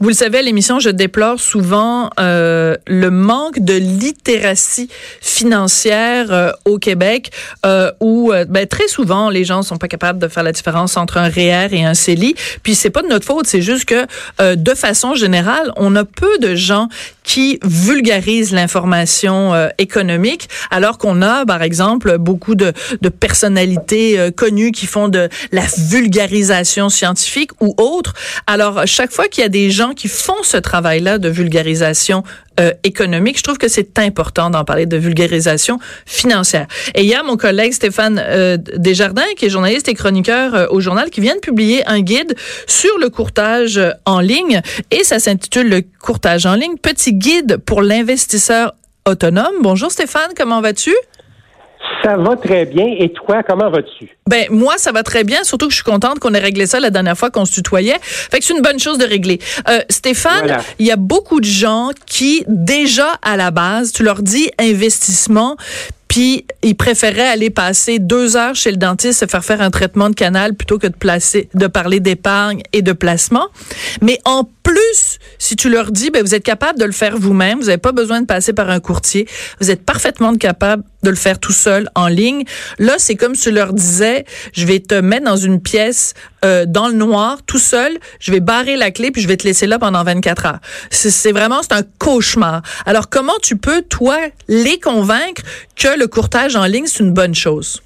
Vous le savez, à l'émission, je déplore souvent euh, le manque de littératie financière euh, au Québec, euh, où ben, très souvent les gens sont pas capables de faire la différence entre un REER et un CELI. Puis c'est pas de notre faute, c'est juste que de façon générale, on a peu de gens qui vulgarisent l'information économique, alors qu'on a, par exemple, beaucoup de, de personnalités connues qui font de la vulgarisation scientifique ou autre. Alors, chaque fois qu'il y a des gens qui font ce travail-là de vulgarisation euh, économique, je trouve que c'est important d'en parler de vulgarisation financière. Et il y a mon collègue Stéphane euh, Desjardins, qui est journaliste et chroniqueur euh, au journal, qui vient de publier un guide sur le courtage en ligne, et ça s'intitule Le courtage en ligne, petit guide pour l'investisseur autonome. Bonjour Stéphane, comment vas-tu? Ça va très bien. Et toi, comment vas-tu? Ben moi, ça va très bien. Surtout que je suis contente qu'on ait réglé ça la dernière fois qu'on se tutoyait. Fait que c'est une bonne chose de régler. Euh, Stéphane, Voilà. il y a beaucoup de gens qui déjà à la base, tu leur dis investissement. Puis ils préféraient aller passer deux heures chez le dentiste se faire faire un traitement de canal plutôt que de placer, de parler d'épargne et de placement. Mais en plus, si tu leur dis, ben vous êtes capable de le faire vous-même, vous n'avez pas besoin de passer par un courtier, vous êtes parfaitement capable de le faire tout seul en ligne. Là, c'est comme tu leur disais, je vais te mettre dans une pièce euh, dans le noir, tout seul, je vais barrer la clé puis je vais te laisser là pendant 24 heures. C'est c'est vraiment c'est un cauchemar. Alors comment tu peux toi les convaincre que le courtage en ligne c'est une bonne chose?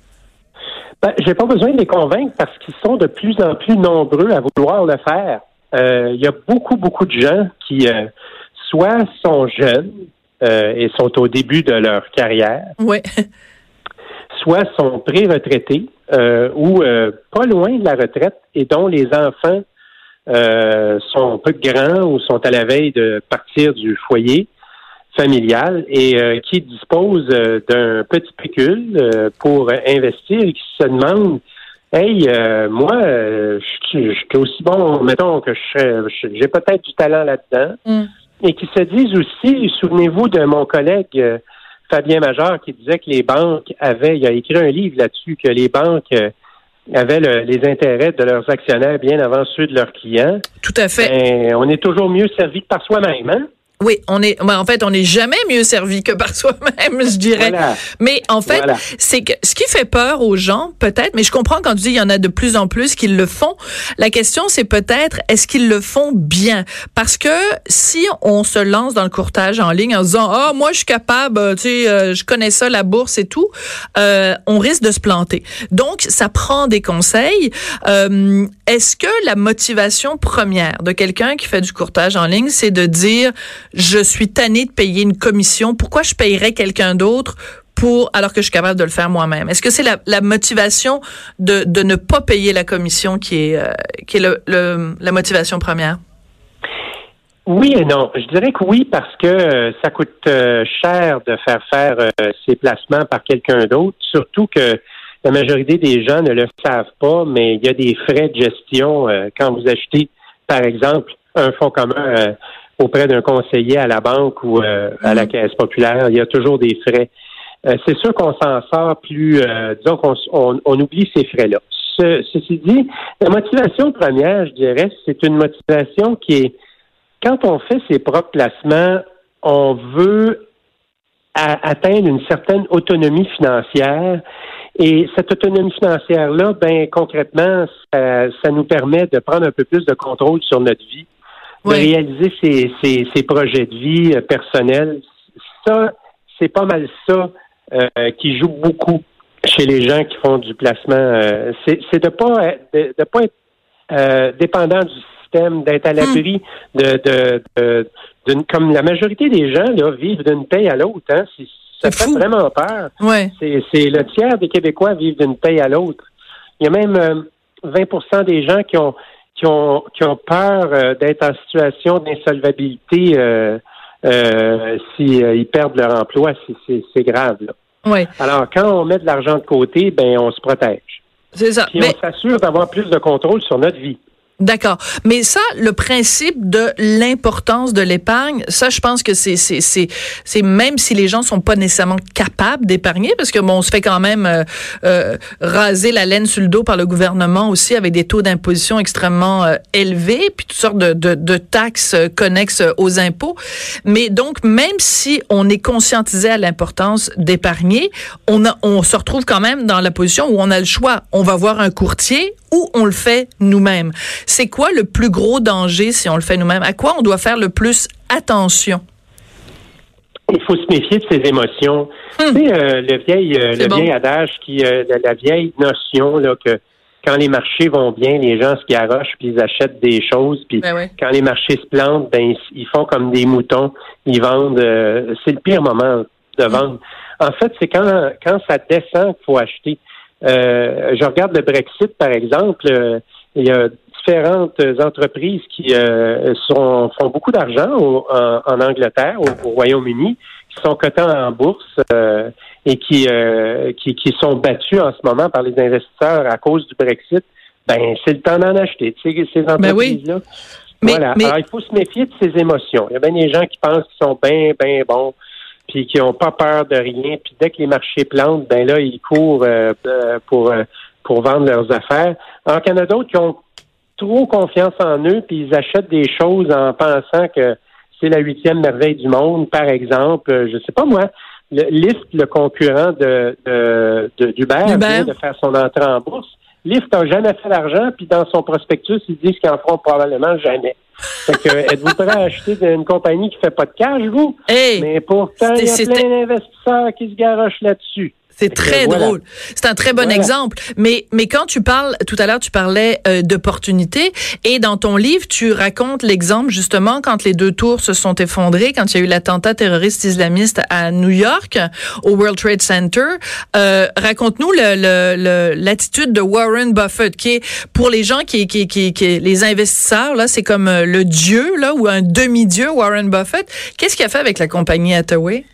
Ben, j'ai pas besoin de les convaincre parce qu'ils sont de plus en plus nombreux à vouloir le faire. Euh, Il y a beaucoup, beaucoup de gens qui euh, soit sont jeunes euh, et sont au début de leur carrière, soit sont pré-retraités euh, ou euh, pas loin de la retraite et dont les enfants sont peu grands ou sont à la veille de partir du foyer familial et qui disposent d'un petit pécule pour investir et qui se demandent Hey, euh, moi, euh, je suis aussi bon, mettons que j'ai peut-être du talent là-dedans, Mm. Et qui se disent aussi, souvenez-vous de mon collègue euh, Fabien Major qui disait que les banques avaient, il a écrit un livre là-dessus, que les banques euh, avaient le- les intérêts de leurs actionnaires bien avant ceux de leurs clients. Tout à fait. Ben, on est toujours mieux servi que par soi-même, hein? Oui, on est en fait on n'est jamais mieux servi que par soi-même, je dirais. Voilà. Mais en fait, Voilà. c'est que ce qui fait peur aux gens, peut-être, mais je comprends quand tu dis il y en a de plus en plus qui le font. La question, c'est peut-être est-ce qu'ils le font bien? Parce que si on se lance dans le courtage en ligne en disant ah moi je suis capable, tu sais, euh, je connais ça la bourse et tout, euh, on risque de se planter. Donc ça prend des conseils. Euh, est-ce que la motivation première de quelqu'un qui fait du courtage en ligne, c'est de dire je suis tanné de payer une commission, pourquoi je payerais quelqu'un d'autre pour alors que je suis capable de le faire moi-même? Est-ce que c'est la, motivation de, de ne pas payer la commission qui est euh, qui est le, la motivation première? Oui et non. Je dirais que oui parce que euh, ça coûte euh, cher de faire faire ces placements par quelqu'un d'autre, surtout que la majorité des gens ne le savent pas, mais il y a des frais de gestion quand vous achetez, par exemple, un fonds commun auprès d'un conseiller à la banque ou euh, à la caisse populaire. Il y a toujours des frais. Euh, c'est sûr qu'on s'en sort plus, euh, disons qu'on on, on oublie ces frais-là. Ce- ceci dit, la motivation première, je dirais, c'est une motivation qui est quand on fait ses propres placements, on veut atteindre une certaine autonomie financière. Et cette autonomie financière-là, ben concrètement, ça, ça nous permet de prendre un peu plus de contrôle sur notre vie, de réaliser ses, ses, ses projets de vie euh, personnels. Ça, c'est pas mal ça euh, qui joue beaucoup chez les gens qui font du placement. Euh, c'est de pas être- de, de pas être euh, dépendant du système, d'être à l'abri de, de, de- comme la majorité des gens là vivent d'une paye à l'autre. Hein, ça fait fou. vraiment peur. Ouais. C'est, c'est le tiers des Québécois vivent d'une paye à l'autre. Il y a même euh, 20% des gens qui ont qui ont, qui ont peur euh, d'être en situation d'insolvabilité euh, euh, s'ils perdent leur emploi. C'est grave. Là. Oui. Alors, quand on met de l'argent de côté, ben on se protège. C'est ça. Puis on s'assure d'avoir plus de contrôle sur notre vie. D'accord. Mais ça, le principe de l'importance de l'épargne, ça, je pense que c'est, c'est, c'est, c'est même si les gens sont pas nécessairement capables d'épargner, parce que bon, on se fait quand même euh, euh, raser la laine sur le dos par le gouvernement aussi avec des taux d'imposition extrêmement euh, élevés, puis toutes sortes de, de, de taxes connexes aux impôts. Mais donc, même si on est conscientisé à l'importance d'épargner, on a, on se retrouve quand même dans la position où on a le choix. On va voir un courtier ou on le fait nous-mêmes. C'est quoi le plus gros danger si on le fait nous-mêmes? À quoi on doit faire le plus attention? Il faut se méfier de ses émotions. Hmm. Tu sais, euh, le vieil, euh, le vieil adage qui, euh, la, vieille notion là que quand les marchés vont bien, les gens se garochent puis ils achètent des choses. Puis ben quand les marchés se plantent, ben ils font comme des moutons, ils vendent. c'est le pire moment de hmm. vendre. En fait, c'est quand quand ça descend qu'il faut acheter. Euh, je regarde le Brexit, par exemple. Euh, il y a différentes entreprises qui euh, sont, font beaucoup d'argent en, Angleterre, au, Royaume-Uni, qui sont cotées en bourse et qui, qui, qui sont battues en ce moment par les investisseurs à cause du Brexit. Ben, c'est le temps d'en acheter, tu sais, ces ben entreprises-là. voilà. Alors, il faut se méfier de ces émotions. Il y a bien des gens qui pensent qu'ils sont bien, bien bons puis qui n'ont pas peur de rien. Puis dès que les marchés plantent, ben là, ils courent euh, euh, pour, euh, pour vendre leurs affaires. Alors qu'il y en a d'autres qui ont trop confiance en eux, puis ils achètent des choses en pensant que c'est la huitième merveille du monde, par exemple. Je sais pas moi. Le, Lyft, le concurrent de, de, de d'Uber, vient de faire son entrée en bourse. Lyft n'a jamais fait d'argent, puis dans son prospectus, ils disent qu'ils en feront probablement jamais. Fait que, êtes-vous prêt à acheter une compagnie qui fait pas de cash, vous? Mais pourtant, il y a plein d'investisseurs qui se garochent là-dessus. C'est très drôle. C'est un très bon exemple. Mais mais quand tu parles tout à l'heure, tu parlais euh, d'opportunités et dans ton livre, tu racontes l'exemple justement quand les deux tours se sont effondrées, quand il y a eu l'attentat terroriste islamiste à New York au World Trade Center. Euh, raconte-nous l'attitude le, de Warren Buffett qui est pour les gens qui qui qui, qui les investisseurs là, c'est comme euh, le dieu là ou un demi-dieu Warren Buffett. Qu'est-ce qu'il a fait avec la compagnie Hathaway?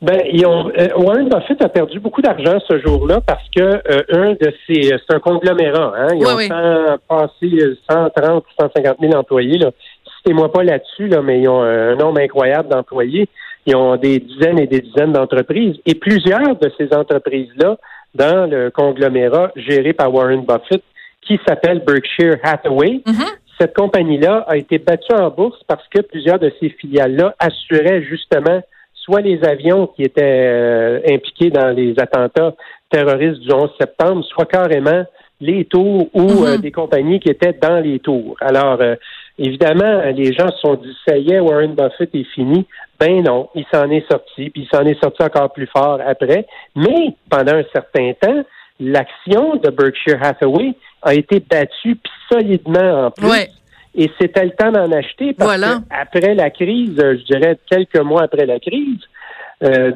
Ben, ils ont, euh, Warren Buffett a perdu beaucoup d'argent ce jour-là parce que euh, un de ces, c'est un conglomérat. Hein, ils ont passé 130 150 000 employés. Là. Citez-moi pas là-dessus, là, mais ils ont un nombre incroyable d'employés. Ils ont des dizaines et des dizaines d'entreprises. Et plusieurs de ces entreprises-là, dans le conglomérat géré par Warren Buffett, qui s'appelle Berkshire Hathaway, mm-hmm. cette compagnie-là a été battue en bourse parce que plusieurs de ces filiales-là assuraient justement soit les avions qui étaient euh, impliqués dans les attentats terroristes du 11 septembre, soit carrément les tours ou euh, mhm. des compagnies qui étaient dans les tours. Alors, euh, évidemment, les gens se sont dit, ça y est, Warren Buffett est fini. Ben non, il s'en est sorti, puis il s'en est sorti encore plus fort après. Mais pendant un certain temps, l'action de Berkshire Hathaway a été battue solidement en plus et c'était le temps d'en acheter parce que après la crise, je dirais quelques mois après la crise, euh,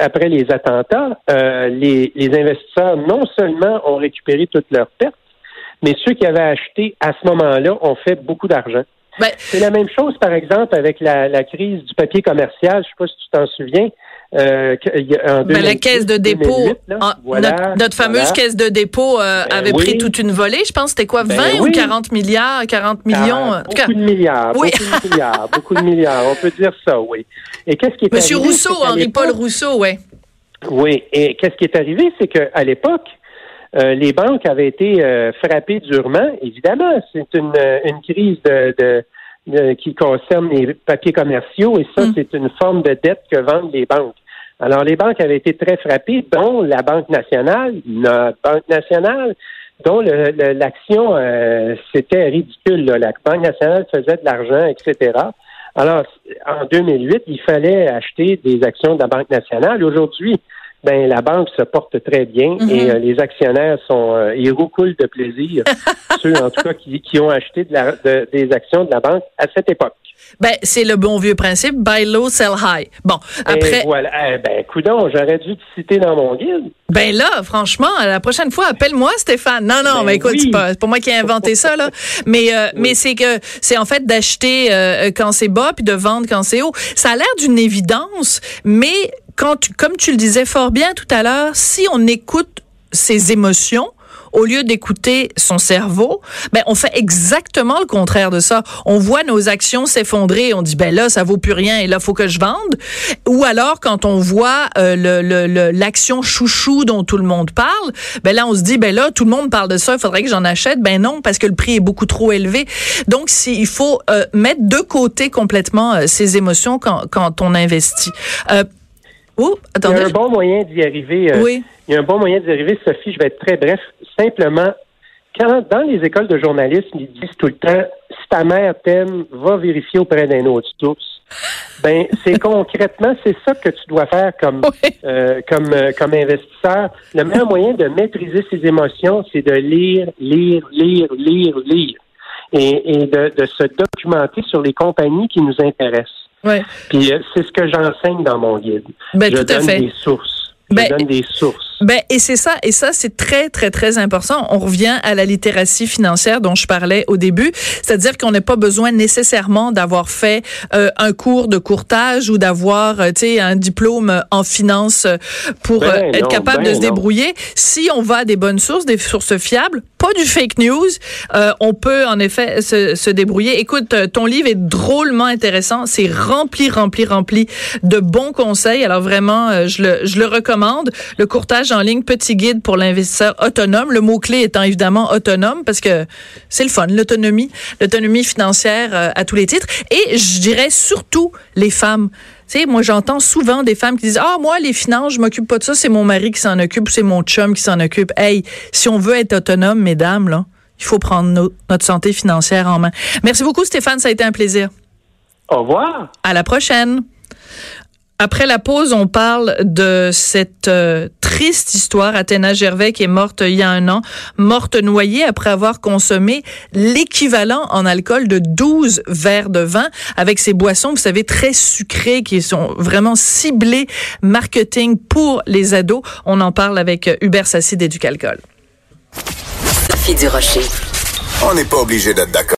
après les attentats, euh, les, investisseurs non seulement ont récupéré toutes leurs pertes, mais ceux qui avaient acheté à ce moment-là ont fait beaucoup d'argent. Ben, c'est la même chose, par exemple, avec la, la crise du papier commercial. Je ne sais pas si tu t'en souviens. Euh, ben, la caisse de dépôt, notre, fameuse caisse de dépôt euh, ben avait pris toute une volée. Je pense c'était quoi, 20 ben ou 40 milliards, 40 millions? Ah, beaucoup de milliards, beaucoup de milliards, beaucoup de milliards. On peut dire ça, oui. Et qu'est-ce qui est Monsieur Rousseau, Henri-Paul Rousseau, oui. Oui. Et qu'est-ce qui est arrivé, c'est qu'à l'époque, euh, les banques avaient été euh, frappées durement. Évidemment, c'est une, une crise de qui concerne les papiers commerciaux et ça, mm. c'est une forme de dette que vendent les banques. Alors, les banques avaient été très frappées, dont la Banque nationale, notre Banque nationale, dont l'action, euh, c'était ridicule. La Banque nationale faisait de l'argent, etc. Alors, en 2008, il fallait acheter des actions de la Banque nationale. Aujourd'hui, ben la banque se porte très bien Mhm. et euh, les actionnaires sont euh, ils roucoulent de plaisir. Ceux en tout cas qui, qui ont acheté de la- de- des actions de la banque à cette époque. Ben, c'est le bon vieux principe, buy low, sell high. Bon, après, Et voilà. Eh ben, coudon, j'aurais dû te citer dans mon guide. ben là, franchement, la prochaine fois, appelle-moi, Stéphane. Non, non, Ben mais écoute, oui. c'est pas, pas moi qui ai inventé ça, là. Mais, euh, mais c'est que, c'est en fait d'acheter euh, quand c'est bas puis de vendre quand c'est haut. Ça a l'air d'une évidence, mais quand tu, comme tu le disais fort bien tout à l'heure, si on écoute ses émotions, au lieu d'écouter son cerveau, ben on fait exactement le contraire de ça. On voit nos actions s'effondrer, on dit ben là ça vaut plus rien et là faut que je vende. Ou alors quand on voit euh, le- le- le- l'action chouchou dont tout le monde parle, ben là on se dit ben là tout le monde parle de ça, il faudrait que j'en achète. Ben non parce que le prix est beaucoup trop élevé. Donc il faut euh, mettre de côté complètement euh, ses émotions quand, quand on investit. Oh, Il y a un bon moyen d'y arriver. euh, Oui. Il y a un bon moyen d'y arriver, Sophie. Je vais être très bref. Simplement, quand dans les écoles de journalisme, ils disent tout le temps si ta mère t'aime, va vérifier auprès d'un autre source. Ben, c'est concrètement, c'est ça que tu dois faire comme Oui. euh, comme euh, comme investisseur. Le meilleur moyen de maîtriser ses émotions, c'est de lire, lire, lire, lire, lire, et, et de, de se documenter sur les compagnies qui nous intéressent. Ouais. Puis euh, c'est ce que j'enseigne dans mon guide. Ben, je tout à donne fait. des sources. Ben, donne des sources. Ben et c'est ça et ça c'est très très très important. On revient à la littératie financière dont je parlais au début, c'est-à-dire qu'on n'a pas besoin nécessairement d'avoir fait euh, un cours de courtage ou d'avoir euh, tu sais un diplôme en finance pour Ben euh, être non, capable ben de se non. débrouiller. Si on va à des bonnes sources, des sources fiables, pas du fake news, euh, on peut en effet se, se débrouiller. Écoute, ton livre est drôlement intéressant, c'est rempli rempli rempli de bons conseils. Alors vraiment je le je le recommande. Le courtage en ligne, petit guide pour l'investisseur autonome. Le mot-clé étant évidemment autonome parce que c'est le fun, l'autonomie, l'autonomie financière euh, à tous les titres. Et je dirais surtout les femmes. Tu sais, moi, j'entends souvent des femmes qui disent, ah, moi, les finances, je m'occupe pas de ça, c'est mon mari qui s'en occupe, ou c'est mon chum qui s'en occupe. Hey, si on veut être autonome, mesdames, là, il faut prendre no- notre santé financière en main. Merci beaucoup, Stéphane, ça a été un plaisir. Au revoir. À la prochaine. Après la pause, on parle de cette euh, triste histoire. Athéna Gervais qui est morte il y a un an, morte noyée après avoir consommé l'équivalent en alcool de 12 verres de vin avec ces boissons, vous savez, très sucrées qui sont vraiment ciblées marketing pour les ados. On en parle avec euh, Hubert Sassi d'Éducalcool. Sophie Durocher. On n'est pas obligé d'être d'accord.